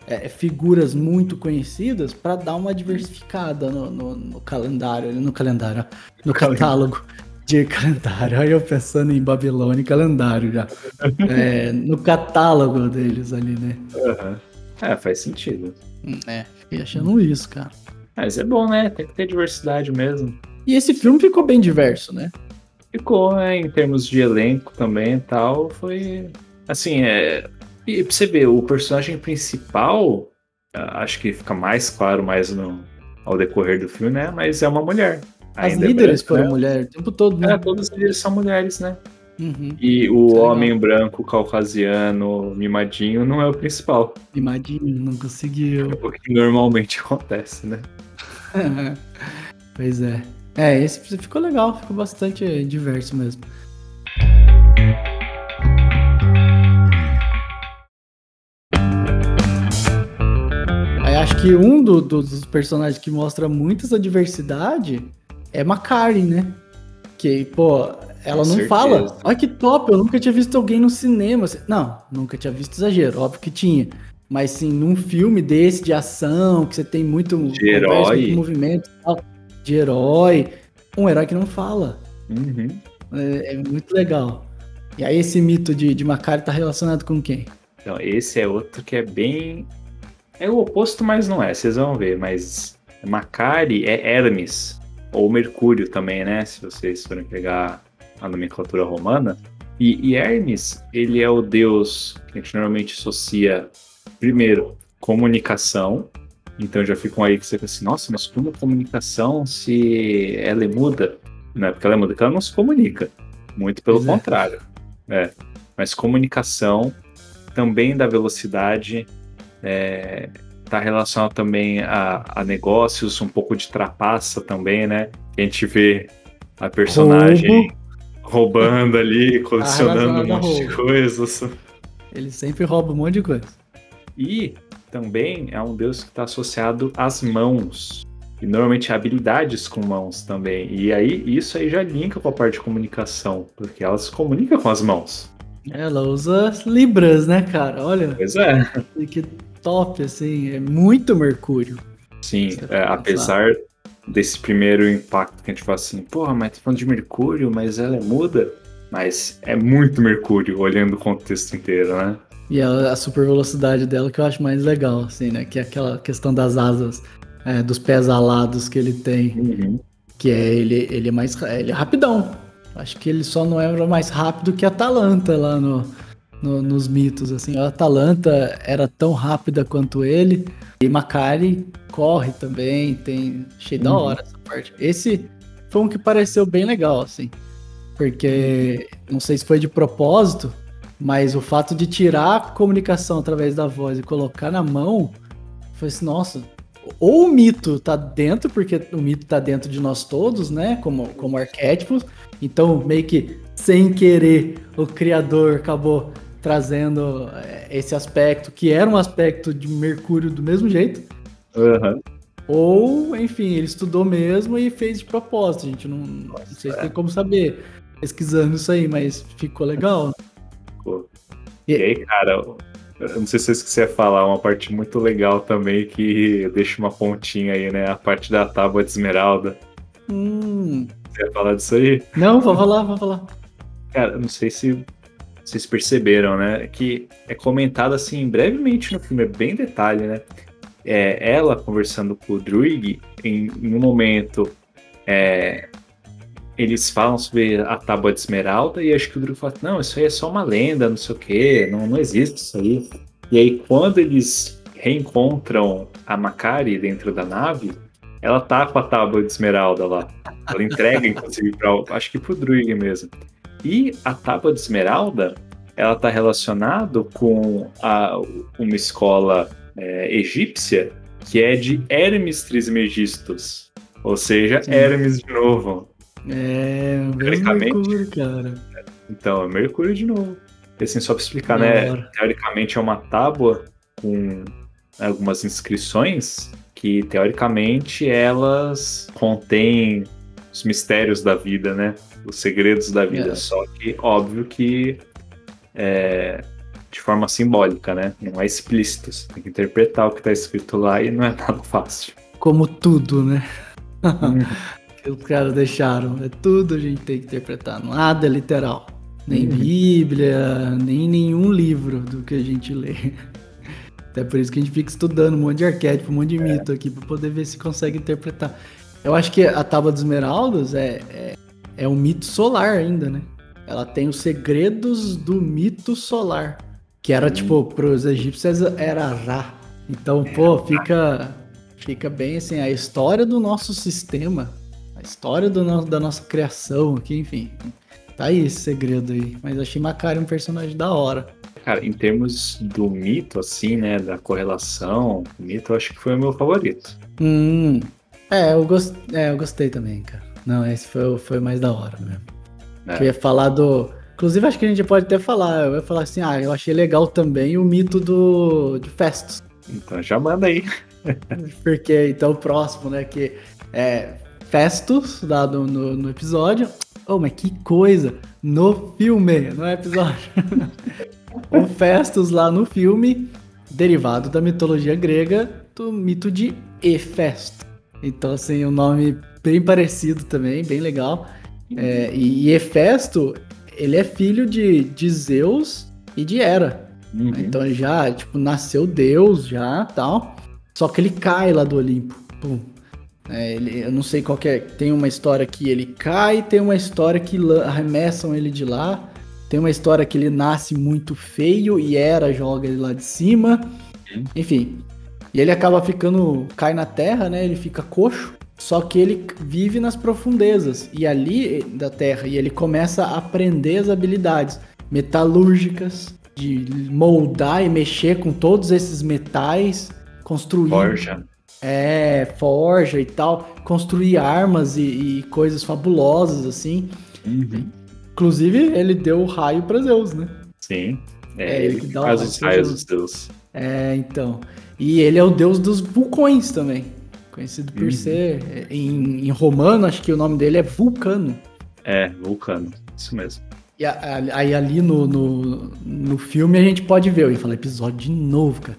é, figuras muito conhecidas para dar uma diversificada no, no- no calendário, no calendário, no catálogo de calendário. Aí eu pensando em Babilônia e calendário já. É, no catálogo deles ali, né? Aham. É, faz sentido. Hum, É, fiquei achando isso, cara. Mas é bom, né? Tem que ter diversidade mesmo. E esse filme ficou bem diverso, né? Ficou, né? Em termos de elenco também e tal, foi. Assim, é. E pra você ver, o personagem principal, acho que fica mais claro mais no, ao decorrer do filme, né? Mas é uma mulher. As Ainda é líderes branca, foram né? mulheres o tempo todo, É, né? todas as líderes são mulheres, né? Uhum. E o Isso é homem branco, caucasiano, mimadinho, não é o principal. Mimadinho, não conseguiu. É o que normalmente acontece, né? pois é. É, esse ficou legal, ficou bastante diverso mesmo. Aí acho que um do- do- dos personagens que mostra muito essa diversidade é Macari, né? Que, pô, ela Com não certeza. fala. Olha que top, eu nunca tinha visto alguém no cinema. Não, nunca tinha visto exagero, óbvio que tinha. Mas sim, num filme desse de ação, que você tem muito, De herói. muito movimento tal, de herói, um herói que não fala. Uhum. É, é muito legal. E aí esse mito de, de Macari tá relacionado com quem? Então, esse é outro que é bem. É o oposto, mas não é, vocês vão ver. Mas Macari é Hermes, ou Mercúrio também, né? Se vocês forem pegar a nomenclatura romana. E, e Hermes, ele é o deus que a gente normalmente associa, primeiro, comunicação. Então já ficam aí que você fica assim, nossa, mas como comunicação se ela é muda? Não é porque ela é muda, porque ela não se comunica. Muito pelo é. contrário. É. Mas comunicação, também da velocidade, É, tá relacionado também a, a negócios, um pouco de trapaça também, né? A gente vê a personagem Roubo. roubando ali, colecionando um monte de coisas. Ele sempre rouba um monte de coisa. E também é um deus que está associado às mãos. E normalmente habilidades com mãos também. E aí, isso aí já linka com a parte de comunicação, porque ela se comunica com as mãos. Ela usa Libras, né, cara? Olha, Pois é. que top, assim. É muito Mercúrio. Sim, é, apesar desse primeiro impacto que a gente fala assim, porra, mas tá falando de Mercúrio, mas ela é muda. Mas é muito Mercúrio, olhando o contexto inteiro, né? E a, a super velocidade dela que eu acho mais legal, assim, né? Que é aquela questão das asas, é, dos pés alados que ele tem. Que é ele, ele é mais. Ele é rapidão. Acho que ele só não é mais rápido que a Atalanta lá no, no- nos mitos. Assim. A Atalanta era tão rápida quanto ele. E Macari corre também. Tem. Achei da Uhum. hora essa parte. Esse foi um que pareceu bem legal, assim. Porque não sei se foi de propósito, mas o fato de tirar a comunicação através da voz e colocar na mão, foi assim, nossa, ou o mito tá dentro, porque o mito tá dentro de nós todos, né? Como, como arquétipos. Então, meio que sem querer, o criador acabou trazendo eh, esse aspecto, que era um aspecto de Mercúrio do mesmo jeito. Aham. Ou, enfim, ele estudou mesmo e fez de propósito. Gente não, não sei se tem como saber pesquisando isso aí, mas ficou legal. Pô. E aí, cara, eu não sei se eu esqueci de falar, uma parte muito legal também que deixa uma pontinha aí, né? A parte da tábua de esmeralda. Hum. Você ia falar disso aí? Não, vou falar, vou falar. Cara, não sei se vocês perceberam, né? Que é comentado assim brevemente no filme, é bem detalhe, né? É, ela conversando com o Druig, em, em um momento, é, eles falam sobre a tábua de esmeralda e acho que o Druig fala: Não, isso aí é só uma lenda, não sei o quê, não, não existe isso aí. E aí, quando eles reencontram a Makari dentro da nave, ela tá com a tábua de esmeralda lá. Ela entrega, inclusive, pra, acho que pro Druig mesmo. E a tábua de esmeralda, ela está relacionado com a- uma escola é, egípcia que é de Hermes Trismegistus. Ou seja, Sim. Hermes de novo. É, Teoricamente. Mercúrio, cara. Então, é Mercúrio de novo. E assim, só para explicar, né? Teoricamente é uma tábua com algumas inscrições que, teoricamente, elas contêm os mistérios da vida, né? Os segredos da vida. É. Só que, óbvio que é de forma simbólica, né? Não é explícito. Você tem que interpretar o que tá escrito lá e não é nada fácil. Como tudo, né? que os caras deixaram. É tudo a gente tem que interpretar. Nada é literal. Nem Uhum. Bíblia, nem nenhum livro do que a gente lê. Até por isso que a gente fica estudando um monte de arquétipo, um monte de mito aqui, pra poder ver se consegue interpretar. Eu acho que a Tábua dos Esmeraldas é, é, é um mito solar ainda, né? Ela tem os segredos do mito solar. Que era, tipo, pros egípcios era Ra. Então, pô, fica, fica bem assim, a história do nosso sistema, a história do no- da nossa criação aqui, enfim. Tá aí esse segredo aí. Mas achei Macari um personagem da hora. Cara, em termos do mito, assim, né? Da correlação, o mito eu acho que foi o meu favorito. Hum. É, eu, gost... é, eu gostei também, cara. Não, esse foi, o- foi o mais da hora mesmo. É. Que eu ia falar do. Inclusive, acho que a gente pode até falar. Eu ia falar assim, ah, eu achei legal também o mito do de Festus. Então já manda aí. Porque, então, o próximo, né? Que é Festus, dado no, no episódio. Oh, mas que coisa! No filme, no episódio. o Festus lá no filme, derivado da mitologia grega, do mito de Hefesto. Então, assim, um nome bem parecido também, bem legal. É, e, Hefesto, ele é filho de, de Zeus e de Hera. Uhum. Então ele já, tipo, nasceu Deus já, tal. Só que ele cai lá do Olimpo. Pum. É, ele, eu não sei qual que é. Tem uma história que ele cai, tem uma história que arremessam ele de lá. Tem uma história que ele nasce muito feio e Hera joga ele lá de cima. Uhum. Enfim. E ele acaba ficando. cai na terra, né? Ele fica coxo. Só que ele vive nas profundezas. E ali da terra. E ele começa a aprender as habilidades metalúrgicas, de moldar e mexer com todos esses metais, construir. Forja. É, forja e tal, construir armas e, e coisas fabulosas, assim. Uhum. Inclusive, ele deu o raio para Zeus, né? Sim. É, É, ele ele que dá faz os raios dos deuses. É, então. E ele é o deus dos vulcões também. Conhecido por Uhum. ser. Em, em romano, acho que o nome dele é Vulcano. É, vulcano. Isso mesmo. E aí ali no, no, no filme a gente pode ver. Eu ia falar episódio de novo, cara.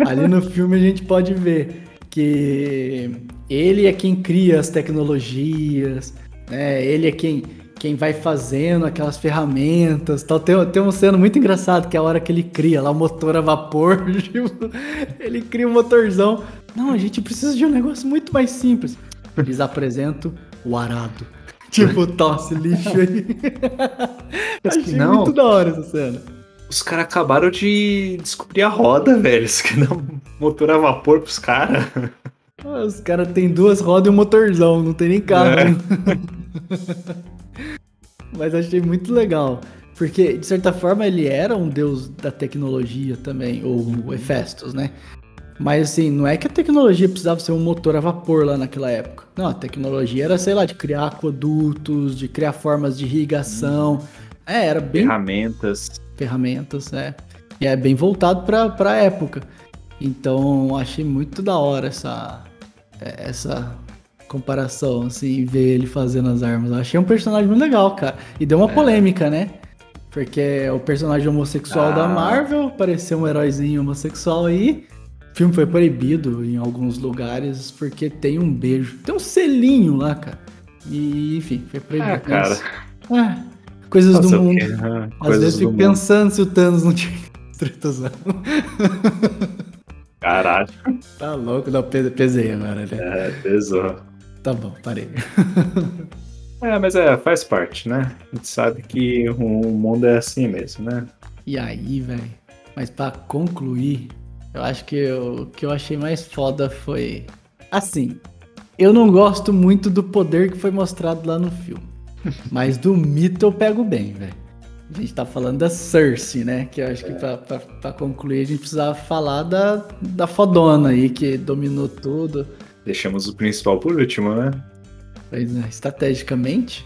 ali no filme a gente pode ver que ele é quem cria as tecnologias, né? Ele é quem, quem vai fazendo aquelas ferramentas. Tal. Tem, tem um cena muito engraçado que é a hora que ele cria lá o motor a vapor. ele cria um motorzão. Não, a gente precisa de um negócio muito mais simples. Eles apresentam o arado. Tipo, tosse lixo aí. Achei Não. muito da hora essa cena. Os caras acabaram de descobrir a roda, velho. Isso que dá um motor a vapor pros caras. Ah, Os caras têm duas rodas e um motorzão, não tem nem carro. É. Mas achei muito legal. Porque, de certa forma, ele era um deus da tecnologia também, ou o Hefestos, né? Mas assim, não é que a tecnologia precisava ser um motor a vapor lá naquela época. Não, a tecnologia era, sei lá, de criar aquedutos, de criar formas de irrigação. É, era bem Ferramentas. ferramentas, né? E é bem voltado pra, pra época. Então, achei muito da hora essa, essa comparação, assim, ver ele fazendo as armas. Eu achei um personagem muito legal, cara. E deu uma polêmica, né? Porque é o personagem homossexual Ah. da Marvel apareceu um heróizinho homossexual aí. O filme foi proibido em alguns lugares porque tem um beijo. Tem um selinho lá, cara. E, enfim, foi proibido. Ah, cara. É, coisas Fazer do o mundo. Ah, Às coisas vezes do fico mundo. pensando se o Thanos não tinha tretosão. Caralho. Tá louco, não, pe- pesei agora, né? É, pesou. Tá bom, parei. É, mas é, faz parte, né? A gente sabe que o mundo é assim mesmo, né? E aí, velho, mas pra concluir, eu acho que o que eu achei mais foda foi. Assim, eu não gosto muito do poder que foi mostrado lá no filme. Mas do mito eu pego bem, velho. A gente tá falando da Cersei, né? Que eu acho que pra, pra, pra concluir a gente precisava falar da, da fodona aí, que dominou tudo. Deixamos o principal por último, né? Pois é, estrategicamente.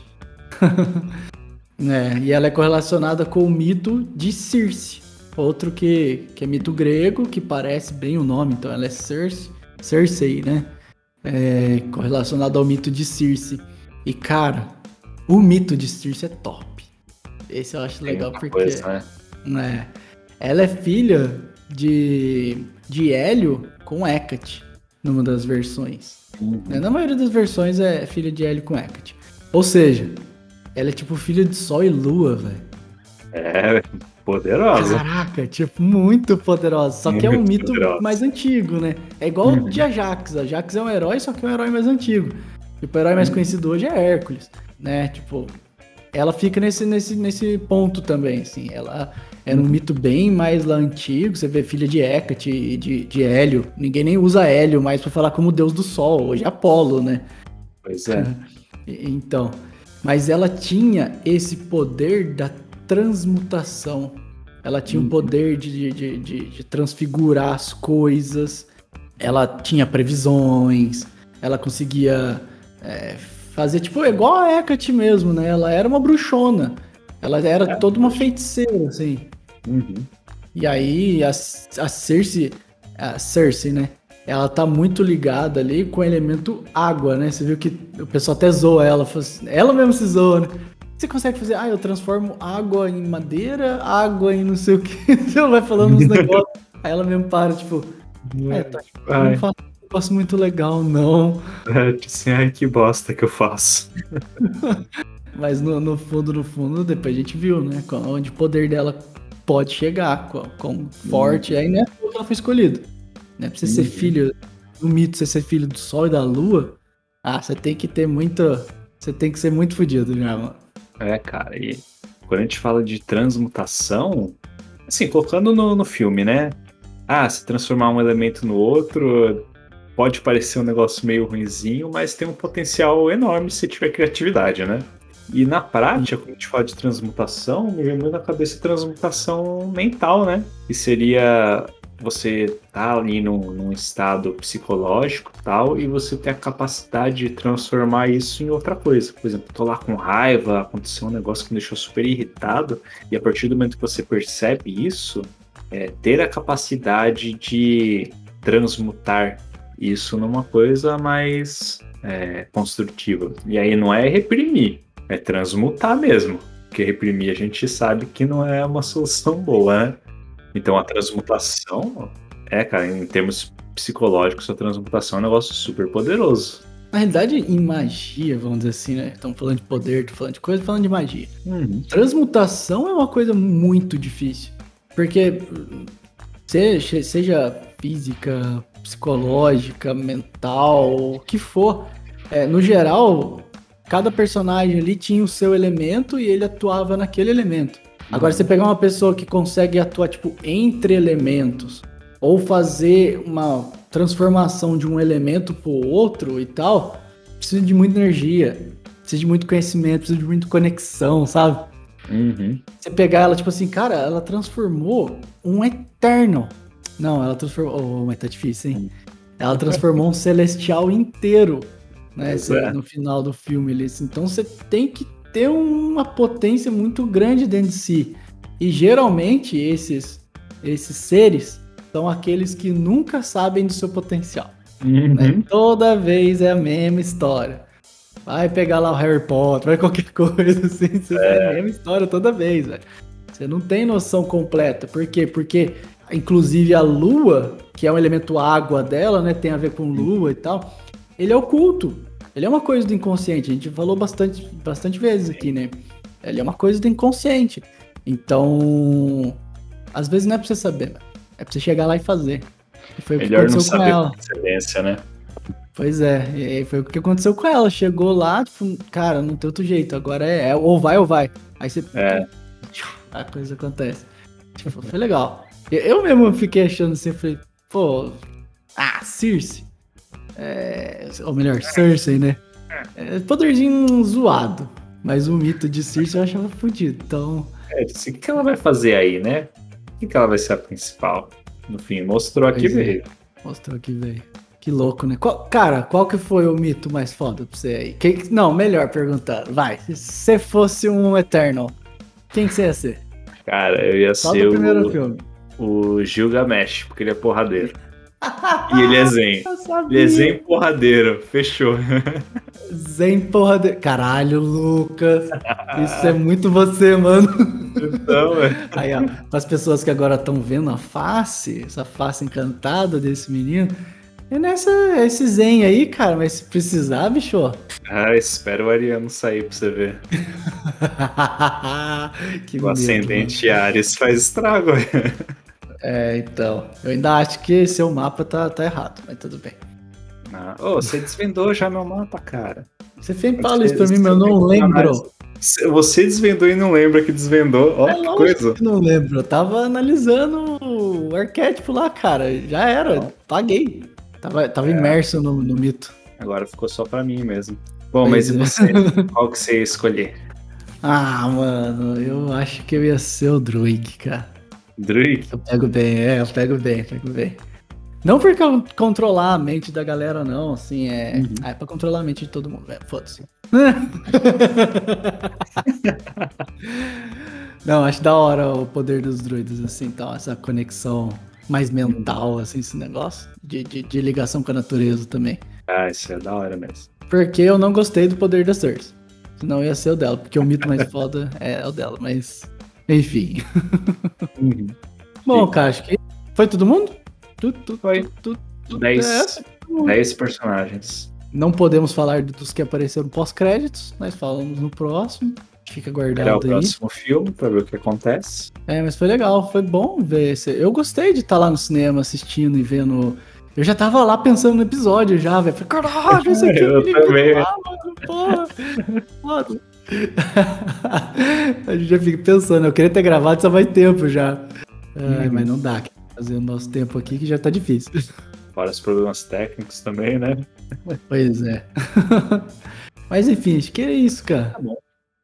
é, e ela é correlacionada com o mito de Circe. Outro que, que é mito grego, que parece bem o nome, então ela é Circe, Cersei, né? É, correlacionado ao mito de Circe. E cara, o mito de Circe é top. Esse eu acho Tem legal porque coisa, né? é, ela é filha de, de Hélio com Hecate, numa das versões. Né, Na maioria das versões é filha de Hélio com Hecate. Ou seja, ela é tipo filha de Sol e Lua, velho. É, poderosa. Caraca, tipo, muito poderosa. Só que é um Muito mito poderosa. mais antigo, né? É igual o Uhum. de Ajax. Ajax é um herói, só que é um herói mais antigo. Tipo, o herói mais conhecido hoje é Hércules, né? Tipo, ela fica nesse, nesse, nesse ponto também, assim. Ela era um mito bem mais lá antigo. Você vê filha de Hecate e de, de Hélio. Ninguém nem usa Hélio mais pra falar como deus do sol. Hoje é Apolo, né? Pois é. Então, mas ela tinha esse poder da transmutação. Ela tinha o poder de, de, de, de transfigurar as coisas. Ela tinha previsões. Ela conseguia é, fazer, tipo, igual a Hecate mesmo, né? Ela era uma bruxona. Ela era É, toda uma feiticeira, assim. Uhum. E aí a, a Cersei, a Cersei, né? Ela tá muito ligada ali com o elemento água, né? Você viu que o pessoal até zoa ela, assim- ela mesmo se zoa, né? Você consegue fazer, ah, eu transformo água em madeira, água em não sei o que. Ela vai falando uns negócios, aí ela mesmo para, tipo, é, tá, eu não faço um negócio muito legal, não. é, tipo assim, ai, que bosta que eu faço. Mas no, no fundo, no fundo, depois a gente viu, né? Onde o poder dela pode chegar, com, forte. Aí, né? Foi o que ela foi escolhida. Né? Pra você ser Uhum. filho, no mito, você ser filho do sol e da lua, ah, você tem que ter muito. Você tem que ser muito fodido já, mano. É, cara, e quando a gente fala de transmutação, assim, colocando no, no filme, né? Ah, se transformar um elemento no outro pode parecer um negócio meio ruinzinho, mas tem um potencial enorme se tiver criatividade, né? E na prática, quando a gente fala de transmutação, me vem muito na cabeça transmutação mental, né? Que seria você tá ali num, num estado psicológico tal, e você ter a capacidade de transformar isso em outra coisa. Por exemplo, tô lá com raiva, aconteceu um negócio que me deixou super irritado, e a partir do momento que você percebe isso, é, ter a capacidade de transmutar isso numa coisa mais é, construtiva. E aí não é reprimir, é transmutar mesmo. Porque reprimir a gente sabe que não é uma solução boa, né? Então a transmutação, é, cara, em termos psicológicos, a transmutação é um negócio super poderoso. Na realidade, em magia, vamos dizer assim, né? Estamos falando de poder, estamos falando de coisa, falando de magia. Uhum. Transmutação é uma coisa muito difícil. Porque seja, seja física, psicológica, mental, o que for, é, no geral, cada personagem ali tinha o seu elemento e ele atuava naquele elemento. Agora, você pegar uma pessoa que consegue atuar, tipo, entre elementos, ou fazer uma transformação de um elemento pro outro e tal, precisa de muita energia, precisa de muito conhecimento, precisa de muita conexão, sabe? Uhum. Você pegar ela, tipo assim, cara, ela transformou um eterno. Não, ela transformou. Oh, mas tá difícil, hein? Ela transformou um celestial inteiro, né? Cê- é. No final do filme. ali. Então você tem que ter uma potência muito grande dentro de si. E geralmente esses, esses seres são aqueles que nunca sabem do seu potencial. né? Uhum. Toda vez é a mesma história. Vai pegar lá o Harry Potter, vai qualquer coisa assim. Você é. a mesma história toda vez, velho. Você não tem noção completa. Por quê? Porque, inclusive, a lua, que é um elemento água dela, né? Tem a ver com lua e tal. Ele é oculto. Ele é uma coisa do inconsciente. A gente falou bastante, bastante vezes aqui, né? Ele é uma coisa do inconsciente. Então, às vezes não é pra você saber, velho. é pra você chegar lá e fazer. E foi o que Melhor não aconteceu com saber ela. com antecedência, né? Pois é, e foi o que aconteceu com ela. Chegou lá, tipo, cara, não tem outro jeito. Agora é, é ou vai ou vai. Aí você. É. A coisa acontece. Tipo, foi legal. Eu- mesmo fiquei achando assim, falei, pô. Ah, Circe. É, ou melhor, Cersei, né? É, poderzinho zoado. Mas o mito de Circe eu achava fodido. Então. É, o que ela vai fazer aí, né? O que ela vai ser a principal? No fim, mostrou aqui, Pois é. veio. Mostrou aqui, velho. Que louco, né? Qual- cara, qual que foi o mito mais foda pra você aí? Quem- não, melhor perguntando. Vai, se você fosse um Eternal, quem que você ia ser? Cara, eu ia Só ser do primeiro o, filme. o Gilgamesh, porque ele é porradeiro. E ele é zen. Ele é zen porradeiro. Fechou. Zen porra de... Caralho, Lucas. Isso é muito você, mano. Então, é. Aí, ó, para as pessoas que agora estão vendo a face, essa face encantada desse menino, é nessa, é esse Zen aí, cara, mas se precisar, bicho. Ah, espera o Ariano sair pra você ver. que O medo, ascendente Ares faz estrago. É, então. Eu ainda acho que seu mapa tá, tá errado, mas tudo bem. Ah, Ô, você desvendou já meu mapa, cara. Você sempre fala isso pra mim, mas eu não lembro. Você desvendou e não lembra que desvendou. Ó, É que coisa. que não lembro. Eu tava analisando o arquétipo lá, cara. Já era, paguei. Tava, tava É. imerso no, no mito. Agora ficou só pra mim mesmo. Bom, Pois mas e é. você? Qual que você ia escolher? Ah, mano, eu acho que eu ia ser o Druid, cara. Druid? Eu pego bem, é, eu pego bem, pego bem. Não por con- controlar a mente da galera, não, assim, é. Uhum. Ah, é pra controlar a mente de todo mundo, velho. Foda-se. não, acho da hora o poder dos druidas, assim, tal, essa conexão mais mental, assim, esse negócio. De, de, de ligação com a natureza também. Ah, isso é da hora mesmo. Porque eu não gostei do poder da Cersei. Senão ia ser o dela, porque o mito mais foda é o dela, mas. Enfim. Uhum. Bom, cara, acho que foi todo mundo? Tudo, tudo, Foi. tudo, tudo. Dez. É, foi todo mundo. 10 personagens. Não podemos falar dos que apareceram pós-créditos, nós falamos no próximo. Fica Esperar o guardado aí. próximo filme pra ver o que acontece. É, mas foi legal, foi bom ver esse. Eu gostei de estar lá no cinema assistindo e vendo. Eu já tava lá pensando no episódio já, velho. Falei, caralho, esse aqui é Eu o também. lá, mano, porra. A gente já fica pensando, eu queria ter gravado só mais tempo já. Ai, Uhum. mas não dá, fazer o nosso tempo aqui que já tá difícil. Fora os problemas técnicos também, né? Pois é. Mas enfim, acho que é isso, cara. Tá bom.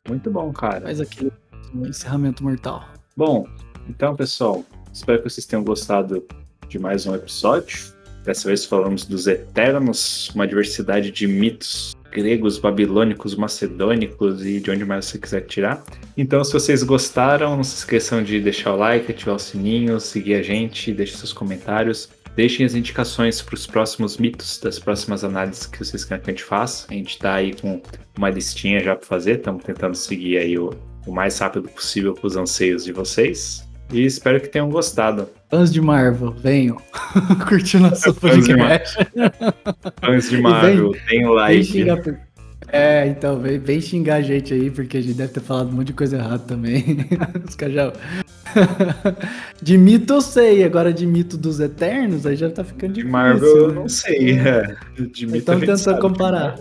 Muito bom, cara. Faz aquele encerramento mortal. Bom, então, pessoal, espero que vocês tenham gostado de mais um episódio. Dessa vez falamos dos Eternos, uma diversidade de mitos gregos, babilônicos, macedônicos e de onde mais você quiser tirar. Então, se vocês gostaram, não se esqueçam de deixar o like, ativar o sininho, seguir a gente, deixe seus comentários. Deixem as indicações para os próximos mitos, das próximas análises que vocês querem que a gente faça. A gente está aí com uma listinha já para fazer, estamos tentando seguir aí o, o mais rápido possível com os anseios de vocês. E espero que tenham gostado. Fãs de Marvel, venham curtir nosso de podcast. Fãs de Marvel, Vem like. É, então, vem, vem xingar a gente aí, porque a gente deve ter falado um monte de coisa errada também. Os caras já... De mito eu sei, agora de mito dos Eternos, aí já tá ficando De difícil. Marvel eu né? não sei. é. De mito Então tentando comparar.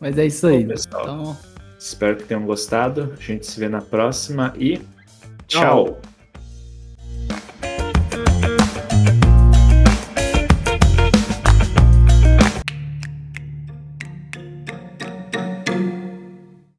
Mas é isso aí. Bom, pessoal. Então, Espero que tenham gostado. A gente se vê na próxima e Tchau. tchau.